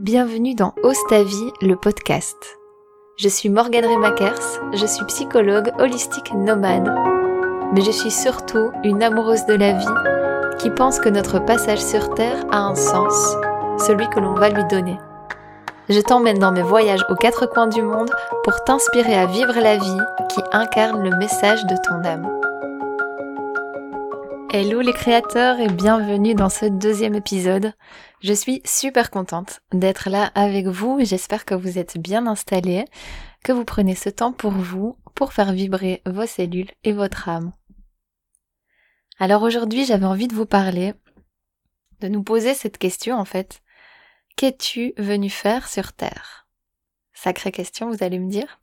Bienvenue dans Ose le podcast. Je suis Morgane Remakers, je suis psychologue holistique nomade. Mais je suis surtout une amoureuse de la vie qui pense que notre passage sur Terre a un sens, celui que l'on va lui donner. Je t'emmène dans mes voyages aux quatre coins du monde pour t'inspirer à vivre la vie qui incarne le message de ton âme. Hello les créateurs et bienvenue dans ce deuxième épisode. Je suis super contente d'être là avec vous j'espère que vous êtes bien installés, que vous prenez ce temps pour vous, pour faire vibrer vos cellules et votre âme. Alors aujourd'hui j'avais envie de vous parler, de nous poser cette question en fait. Qu'es-tu venu faire sur Terre? Sacrée question vous allez me dire.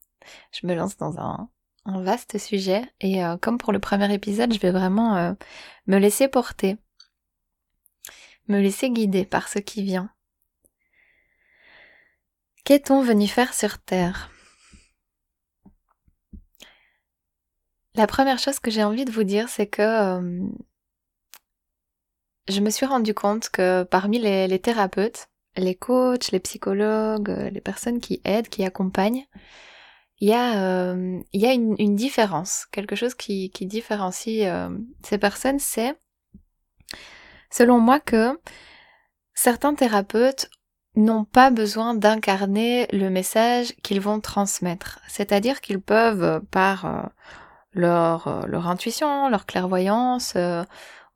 Je me lance dans un, vaste sujet et euh, comme pour le premier épisode, je vais vraiment euh, me laisser porter, me laisser guider par ce qui vient. Qu'est-on venu faire sur Terre? La première chose que j'ai envie de vous dire, c'est que euh, je me suis rendu compte que parmi les thérapeutes, les coachs, les psychologues, les personnes qui aident, qui accompagnent, il y a, euh, une, différence, quelque chose qui, différencie euh, ces personnes, c'est, selon moi, que certains thérapeutes n'ont pas besoin d'incarner le message qu'ils vont transmettre. C'est-à-dire qu'ils peuvent, par euh, leur, leur intuition, leur clairvoyance,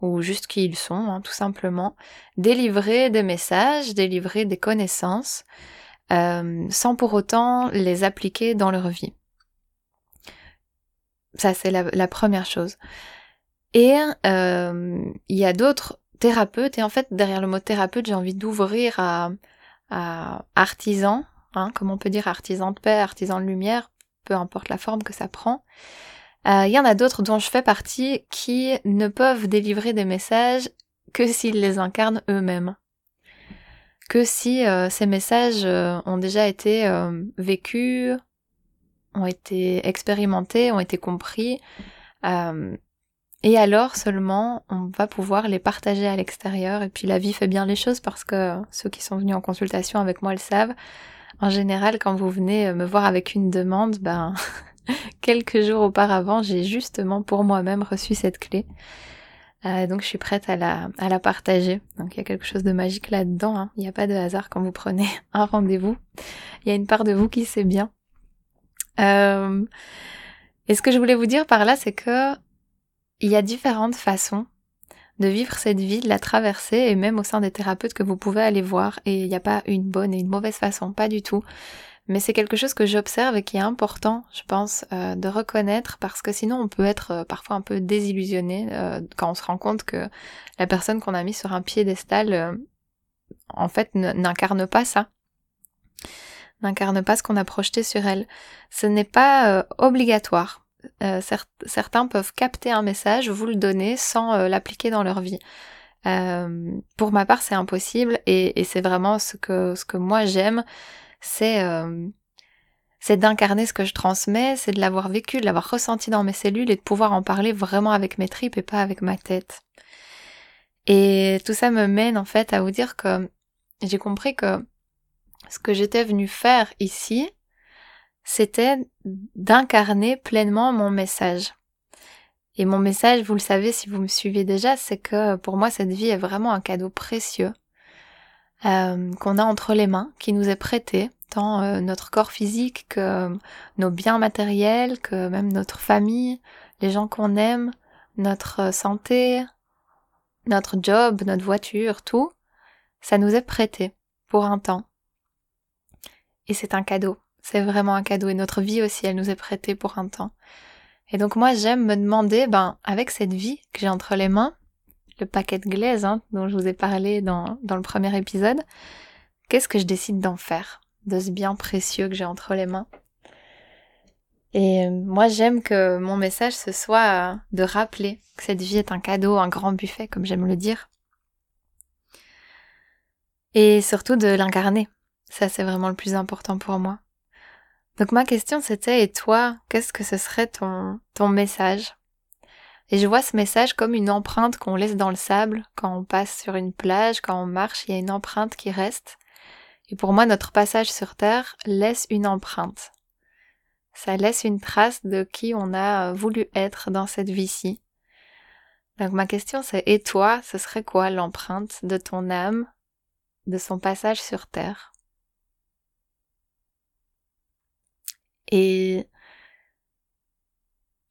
ou juste qui ils sont, hein, tout simplement, délivrer des messages, délivrer des connaissances, euh, sans pour autant les appliquer dans leur vie. Ça, c'est la, première chose. Et euh, il y a d'autres thérapeutes, et en fait, derrière le mot thérapeute, j'ai envie d'ouvrir à, à artisan, hein, comme on peut dire artisan de paix, artisan de lumière, peu importe la forme que ça prend. Euh, il y en a d'autres dont je fais partie qui ne peuvent délivrer des messages que s'ils les incarnent eux-mêmes que si euh, ces messages euh, ont déjà été euh, vécus, ont été expérimentés, ont été compris, et alors seulement on va pouvoir les partager à l'extérieur. Et puis la vie fait bien les choses parce que ceux qui sont venus en consultation avec moi le savent. En général, quand vous venez me voir avec une demande, ben quelques jours auparavant, j'ai justement pour moi-même reçu cette clé. Euh, donc je suis prête à la, partager. Donc il y a quelque chose de magique là-dedans. Hein. Il n'y a pas de hasard quand vous prenez un rendez-vous. Il y a une part de vous qui sait bien. Euh, et ce que je voulais vous dire par là, c'est que il y a différentes façons de vivre cette vie, de la traverser, et même au sein des thérapeutes que vous pouvez aller voir. Et il n'y a pas une bonne et une mauvaise façon, pas du tout mais c'est quelque chose que j'observe et qui est important, je pense, euh, de reconnaître parce que sinon on peut être euh, parfois un peu désillusionné euh, quand on se rend compte que la personne qu'on a mis sur un piédestal, en fait, n'incarne pas ça, n'incarne pas ce qu'on a projeté sur elle. Ce n'est pas obligatoire. certains peuvent capter un message, vous le donner sans l'appliquer dans leur vie. pour ma part, c'est impossible et, et c'est vraiment ce que, ce que moi j'aime, c'est euh, c'est d'incarner ce que je transmets, c'est de l'avoir vécu, de l'avoir ressenti dans mes cellules et de pouvoir en parler vraiment avec mes tripes et pas avec ma tête. Et tout ça me mène en fait à vous dire que j'ai compris que ce que j'étais venue faire ici, c'était d'incarner pleinement mon message. Et mon message, vous le savez si vous me suivez déjà, c'est que pour moi cette vie est vraiment un cadeau précieux euh, qu'on a entre les mains, qui nous est prêté, tant euh, notre corps physique que euh, nos biens matériels, que même notre famille, les gens qu'on aime, notre santé, notre job, notre voiture, tout, ça nous est prêté pour un temps. Et c'est un cadeau, c'est vraiment un cadeau. Et notre vie aussi, elle nous est prêtée pour un temps. Et donc moi, j'aime me demander, ben, avec cette vie que j'ai entre les mains, le paquet de glaise hein, dont je vous ai parlé dans, le premier épisode, qu'est-ce que je décide d'en faire de ce bien précieux que j'ai entre les mains? Et euh, moi j'aime que mon message ce soit de rappeler que cette vie est un cadeau, un grand buffet comme j'aime le dire. Et surtout de l'incarner. Ça c'est vraiment le plus important pour moi. Donc ma question c'était et toi, qu'est-ce que ce serait ton, ton message? Et je vois ce message comme une empreinte qu'on laisse dans le sable quand on passe sur une plage, quand on marche, il y a une empreinte qui reste. Et pour moi, notre passage sur Terre laisse une empreinte. Ça laisse une trace de qui on a voulu être dans cette vie-ci. Donc ma question c'est, et toi, ce serait quoi l'empreinte de ton âme, de son passage sur Terre? Et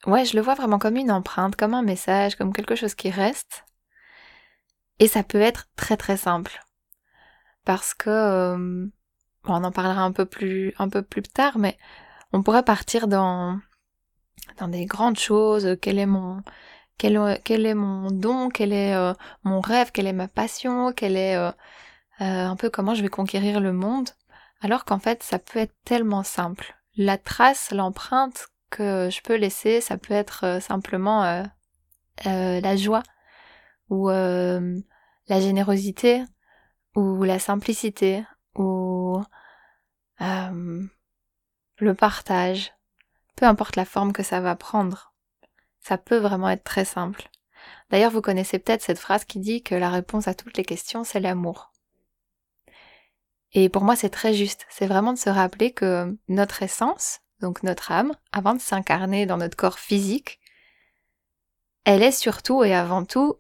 ouais, je le vois vraiment comme une empreinte, comme un message, comme quelque chose qui reste. Et ça peut être très très simple. Parce que, euh, on en parlera un peu plus, un peu plus tard, mais on pourrait partir dans, dans des grandes choses. Quel est mon, quel, quel est mon don, quel est euh, mon rêve, quelle est ma passion, quel est euh, un peu comment je vais conquérir le monde. Alors qu'en fait, ça peut être tellement simple. La trace, l'empreinte que je peux laisser, ça peut être simplement la joie ou la générosité ou la simplicité ou euh, le partage, peu importe la forme que ça va prendre. Ça peut vraiment être très simple. D'ailleurs, vous connaissez peut-être cette phrase qui dit que la réponse à toutes les questions, c'est l'amour. Et pour moi, c'est très juste. C'est vraiment de se rappeler que notre essence, donc notre âme, avant de s'incarner dans notre corps physique, elle est surtout et avant tout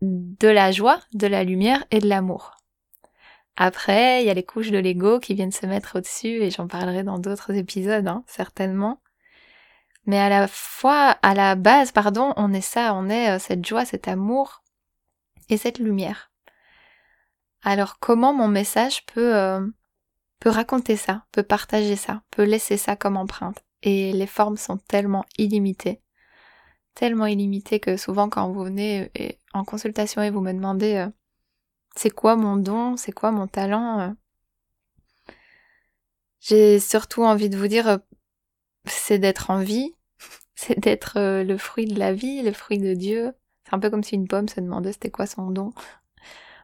de la joie, de la lumière et de l'amour. Après, il y a les couches de l'ego qui viennent se mettre au-dessus et j'en parlerai dans d'autres épisodes, hein, certainement. Mais à la fois, à la base, pardon, on est ça, on est euh, cette joie, cet amour et cette lumière. Alors comment mon message peut, euh, peut raconter ça, peut partager ça, peut laisser ça comme empreinte Et les formes sont tellement illimitées tellement illimité que souvent quand vous venez euh, en consultation et vous me demandez euh, c'est quoi mon don, c'est quoi mon talent, euh, j'ai surtout envie de vous dire c'est d'être en vie, c'est d'être le fruit de la vie, le fruit de Dieu. C'est un peu comme si une pomme se demandait c'était quoi son don.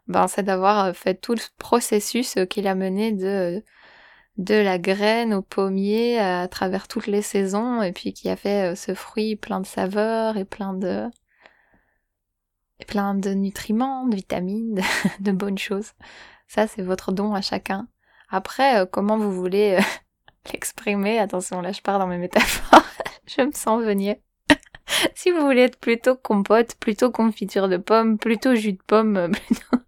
Ben, c'est d'avoir fait tout le processus qu'il a mené de de la graine au pommier à travers toutes les saisons et puis qui a fait euh, ce fruit plein de saveurs et plein de plein de nutriments, de vitamines, de, bonnes choses. Ça c'est votre don à chacun. Après euh, comment vous voulez euh, l'exprimer, attention là je pars dans mes métaphores, je me sens venir. Si vous voulez être plutôt compote, plutôt confiture de pomme, plutôt jus de pomme, plutôt,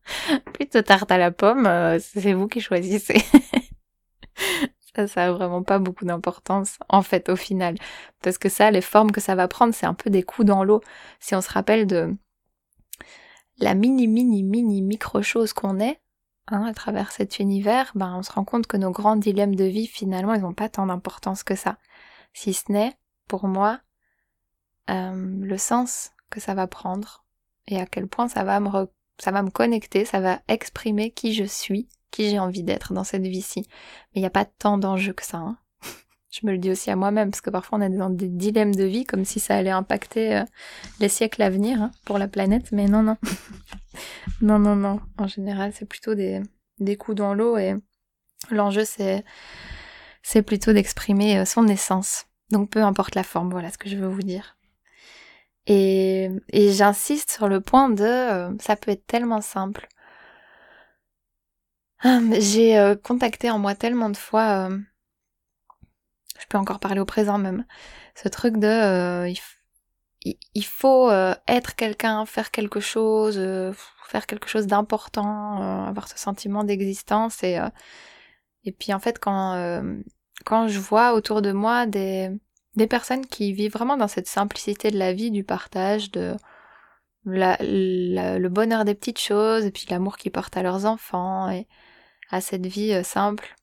plutôt tarte à la pomme, c'est vous qui choisissez. ça, ça a vraiment pas beaucoup d'importance, en fait, au final. Parce que ça, les formes que ça va prendre, c'est un peu des coups dans l'eau. Si on se rappelle de la mini, mini, mini, micro chose qu'on est, hein, à travers cet univers, ben, on se rend compte que nos grands dilemmes de vie, finalement, ils n'ont pas tant d'importance que ça. Si ce n'est, pour moi, euh, le sens que ça va prendre et à quel point ça va me, ça va me connecter, ça va exprimer qui je suis qui j'ai envie d'être dans cette vie-ci. Mais il n'y a pas tant d'enjeux que ça. Hein. Je me le dis aussi à moi-même, parce que parfois on est dans des dilemmes de vie, comme si ça allait impacter euh, les siècles à venir hein, pour la planète, mais non, non. non, non, non. En général, c'est plutôt des, des coups dans l'eau, et l'enjeu, c'est, c'est plutôt d'exprimer euh, son essence. Donc peu importe la forme, voilà ce que je veux vous dire. Et, j'insiste sur le point de euh, ça peut être tellement simple. Hum, j'ai euh, contacté en moi tellement de fois, euh, je peux encore parler au présent même, ce truc de euh, il, faut être quelqu'un, faire quelque chose, faire quelque chose d'important, avoir ce sentiment d'existence et et puis en fait quand quand je vois autour de moi des des personnes qui vivent vraiment dans cette simplicité de la vie, du partage, de le bonheur des petites choses et puis l'amour qu'ils portent à leurs enfants et à cette vie euh, simple,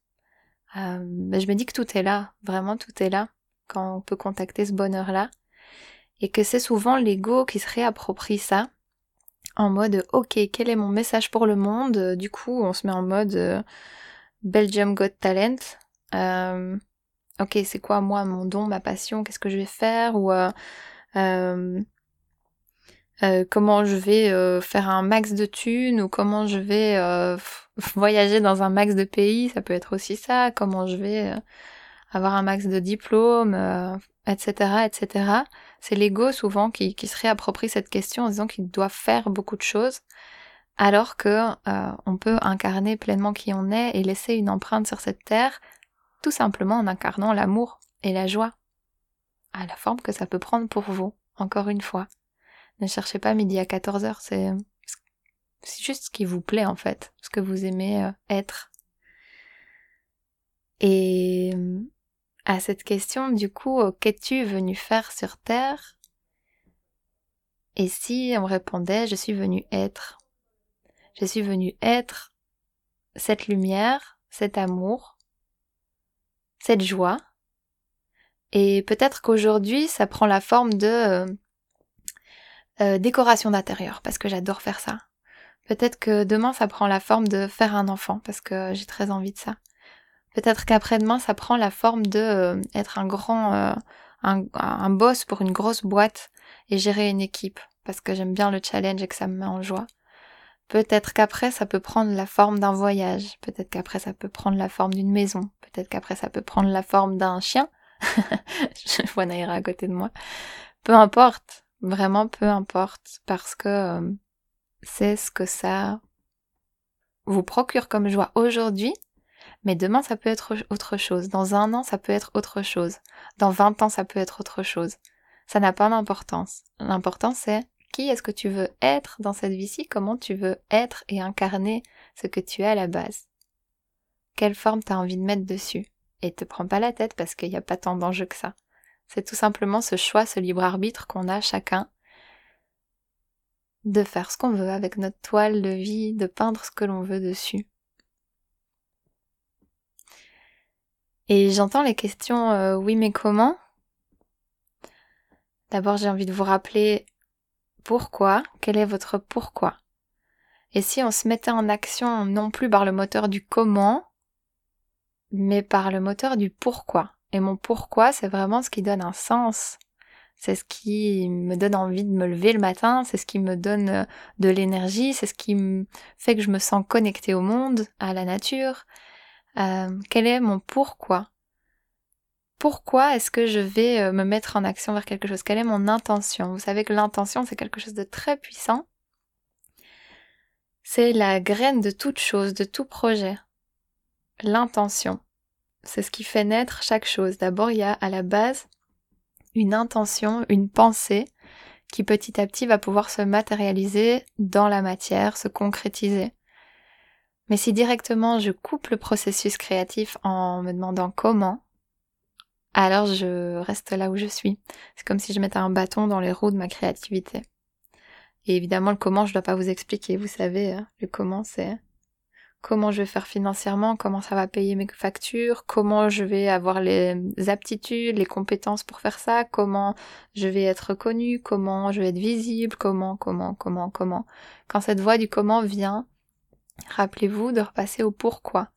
euh, ben, je me dis que tout est là, vraiment tout est là, quand on peut contacter ce bonheur-là, et que c'est souvent l'ego qui se réapproprie ça, en mode ok, quel est mon message pour le monde? Du coup, on se met en mode euh, Belgium Got Talent. Ok, c'est quoi moi mon don, ma passion Qu'est-ce que je vais faire Ou euh, comment je vais euh, faire un max de thunes ou comment je vais euh, voyager dans un max de pays, ça peut être aussi ça, comment je vais avoir un max de diplômes, etc., etc. C'est l'ego souvent qui, se réapproprie cette question en disant qu'il doit faire beaucoup de choses alors que euh, on peut incarner pleinement qui on est et laisser une empreinte sur cette terre tout simplement en incarnant l'amour et la joie à la forme que ça peut prendre pour vous, encore une fois. Ne cherchez pas midi à 14h, c'est juste ce qui vous plaît en fait, ce que vous aimez euh, être. Et à cette question, du coup, euh, qu'es-tu venu faire sur Terre? Et si on répondait, je suis venu être. Je suis venu être cette lumière, cet amour, cette joie. Et peut-être qu'aujourd'hui, ça prend la forme de euh, euh, décoration d'intérieur, parce que j'adore faire ça. Peut-être que demain, ça prend la forme de faire un enfant, parce que j'ai très envie de ça. Peut-être qu'après-demain, ça prend la forme de euh, être un grand, un, un, boss pour une grosse boîte et gérer une équipe, parce que j'aime bien le challenge et que ça me met en joie. Peut-être qu'après, ça peut prendre la forme d'un voyage. Peut-être qu'après, ça peut prendre la forme d'une maison. Peut-être qu'après, ça peut prendre la forme d'un chien. Je vois Naira à côté de moi. Peu importe. Vraiment, peu importe. Parce que euh, c'est ce que ça vous procure comme joie aujourd'hui mais demain, ça peut être autre chose. Dans un an, ça peut être autre chose. Dans 20 ans, ça peut être autre chose. Ça n'a pas d'importance. L'important, c'est est-ce que tu veux être dans cette vie-ci, comment tu veux être et incarner ce que tu es à la base? Quelle forme tu as envie de mettre dessus? Et te prends pas la tête parce qu'il n'y a pas tant d'enjeux que ça. C'est tout simplement ce choix, ce libre arbitre qu'on a chacun de faire ce qu'on veut avec notre toile de vie, de peindre ce que l'on veut dessus. Et j'entends les questions euh, oui mais comment? D'abord j'ai envie de vous rappeler pourquoi, quel est votre pourquoi? Et si on se mettait en action non plus par le moteur du comment, mais par le moteur du pourquoi. Et mon pourquoi, c'est vraiment ce qui donne un sens. C'est ce qui me donne envie de me lever le matin, c'est ce qui me donne euh, de l'énergie, c'est ce qui me fait que je me sens connectée au monde, à la nature, euh, quel est mon pourquoi? Pourquoi est-ce que je vais euh, me mettre en action vers quelque chose? Quelle est mon intention? Vous savez que l'intention, c'est quelque chose de très puissant. C'est la graine de toute chose, de tout projet. L'intention. C'est ce qui fait naître chaque chose. D'abord, il y a à la base une intention, une pensée qui petit à petit va pouvoir se matérialiser dans la matière, se concrétiser. Mais si directement je coupe le processus créatif en me demandant comment, alors je reste là où je suis. C'est comme si je mettais un bâton dans les roues de ma créativité. Et évidemment, le comment, je ne dois pas vous expliquer. Vous savez, hein, le comment, c'est comment je vais faire financièrement, comment ça va payer mes factures, comment je vais avoir les aptitudes, les compétences pour faire ça, comment je vais être reconnue, comment je vais être visible, comment, comment, comment, comment. Quand cette voix du comment vient, Rappelez-vous de repasser au pourquoi.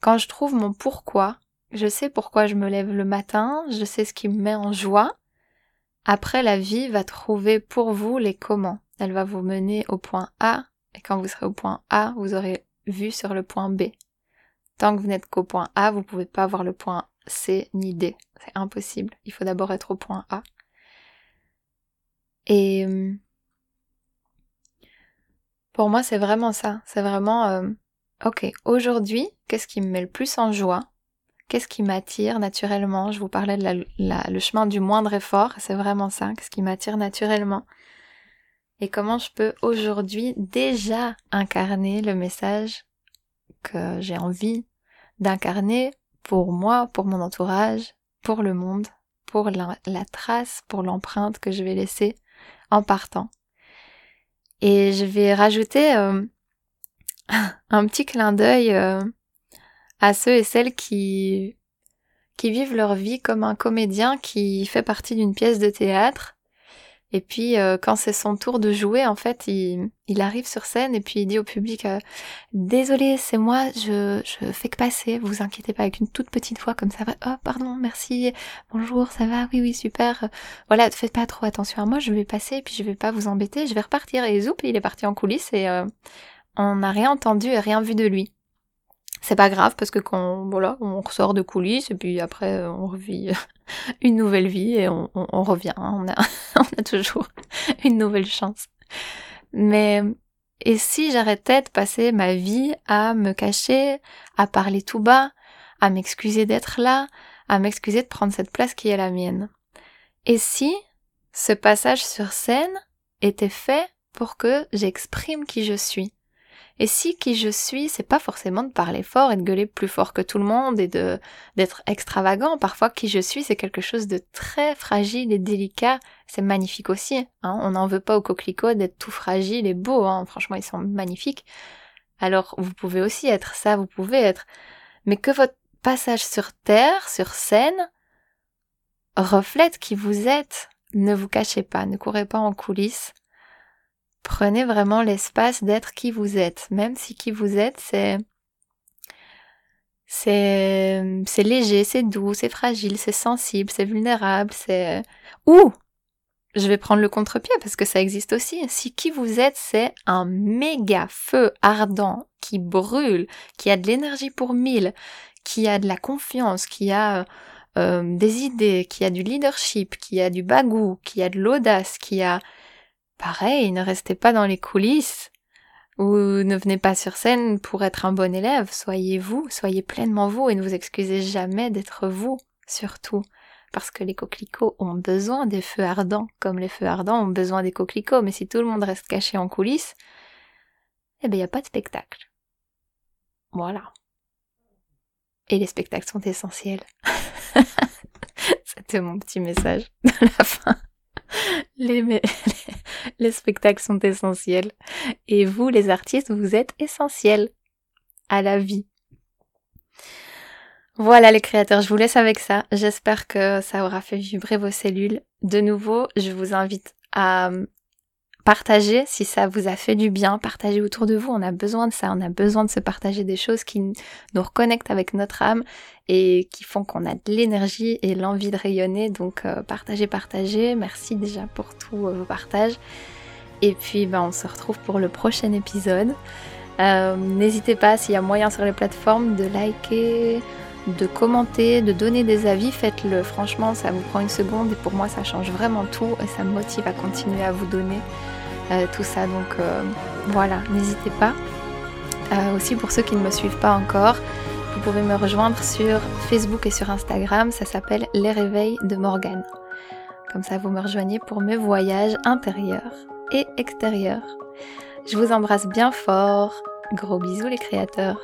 Quand je trouve mon pourquoi, je sais pourquoi je me lève le matin, je sais ce qui me met en joie. Après, la vie va trouver pour vous les comment. Elle va vous mener au point A, et quand vous serez au point A, vous aurez vu sur le point B. Tant que vous n'êtes qu'au point A, vous ne pouvez pas voir le point C ni D. C'est impossible. Il faut d'abord être au point A. Et hum, pour moi, c'est vraiment ça. C'est vraiment, euh, ok, aujourd'hui, qu'est-ce qui me met le plus en joie? Qu'est-ce qui m'attire naturellement? Je vous parlais de le chemin du moindre effort, c'est vraiment ça. Qu'est-ce qui m'attire naturellement? Et comment je peux aujourd'hui déjà incarner le message que j'ai envie d'incarner pour moi, pour mon entourage, pour le monde, pour la trace, pour l'empreinte que je vais laisser en partant? Et je vais rajouter euh, un petit clin d'œil euh, à ceux et celles qui, qui vivent leur vie comme un comédien qui fait partie d'une pièce de théâtre et puis euh, quand c'est son tour de jouer, en fait, il, il, arrive sur scène et puis il dit au public euh, Désolé, c'est moi, je, je fais que passer, vous inquiétez pas, avec une toute petite voix comme ça. Oh, pardon, merci, bonjour, ça va, oui, oui, super. Voilà, faites pas trop attention à moi, je vais passer et puis je vais pas vous embêter, je vais repartir. Et zoup, il est parti en coulisses et euh, on n'a rien entendu et rien vu de lui c'est pas grave parce que quand voilà on ressort de coulisses et puis après on revit une nouvelle vie et on, revient. A, on a toujours une nouvelle chance. Mais Et si j'arrêtais de passer ma vie à me cacher, à parler tout bas, à m'excuser d'être là, à m'excuser de prendre cette place qui est la mienne? Et si ce passage sur scène était fait pour que j'exprime qui je suis? Et si qui je suis, c'est pas forcément de parler fort et de gueuler plus fort que tout le monde et de d'être extravagant. Parfois, qui je suis, c'est quelque chose de très fragile et délicat. C'est magnifique aussi. Hein. On n'en veut pas aux coquelicots d'être tout fragile et beau. Hein. Franchement, ils sont magnifiques. Alors, vous pouvez aussi être ça, vous pouvez être. Mais que votre passage sur terre, sur scène, reflète qui vous êtes. Ne vous cachez pas, ne courez pas en coulisses. Prenez vraiment l'espace d'être qui vous êtes, même si qui vous êtes, c'est c'est c'est léger, c'est doux, c'est fragile, c'est sensible, c'est vulnérable, c'est ou je vais prendre le contre-pied parce que ça existe aussi. Si qui vous êtes, c'est un méga feu ardent qui brûle, qui a de l'énergie pour mille, qui a de la confiance, qui a euh, des idées, qui a du leadership, qui a du bagou, qui a de l'audace, qui a Pareil, ne restez pas dans les coulisses ou ne venez pas sur scène pour être un bon élève. Soyez vous, soyez pleinement vous et ne vous excusez jamais d'être vous, surtout. Parce que les coquelicots ont besoin des feux ardents, comme les feux ardents ont besoin des coquelicots. Mais si tout le monde reste caché en coulisses, eh ben, il n'y a pas de spectacle. Voilà. Et les spectacles sont essentiels. C'était mon petit message de la fin. Les, les, spectacles sont essentiels. Et vous, les artistes, vous êtes essentiels à la vie. Voilà les créateurs, je vous laisse avec ça. J'espère que ça aura fait vibrer vos cellules. De nouveau, je vous invite à partagez si ça vous a fait du bien, partagez autour de vous, on a besoin de ça, on a besoin de se partager des choses qui nous reconnectent avec notre âme et qui font qu'on a de l'énergie et l'envie de rayonner. Donc euh, partagez, partagez, merci déjà pour tous euh, vos partages. Et puis ben, on se retrouve pour le prochain épisode. Euh, n'hésitez pas s'il y a moyen sur les plateformes de liker, de commenter, de donner des avis, faites-le. Franchement, ça vous prend une seconde et pour moi, ça change vraiment tout et ça me motive à continuer à vous donner euh, tout ça. Donc euh, voilà, n'hésitez pas. Euh, aussi pour ceux qui ne me suivent pas encore, vous pouvez me rejoindre sur Facebook et sur Instagram. Ça s'appelle Les Réveils de Morgane. Comme ça, vous me rejoignez pour mes voyages intérieurs et extérieurs. Je vous embrasse bien fort. Gros bisous les créateurs.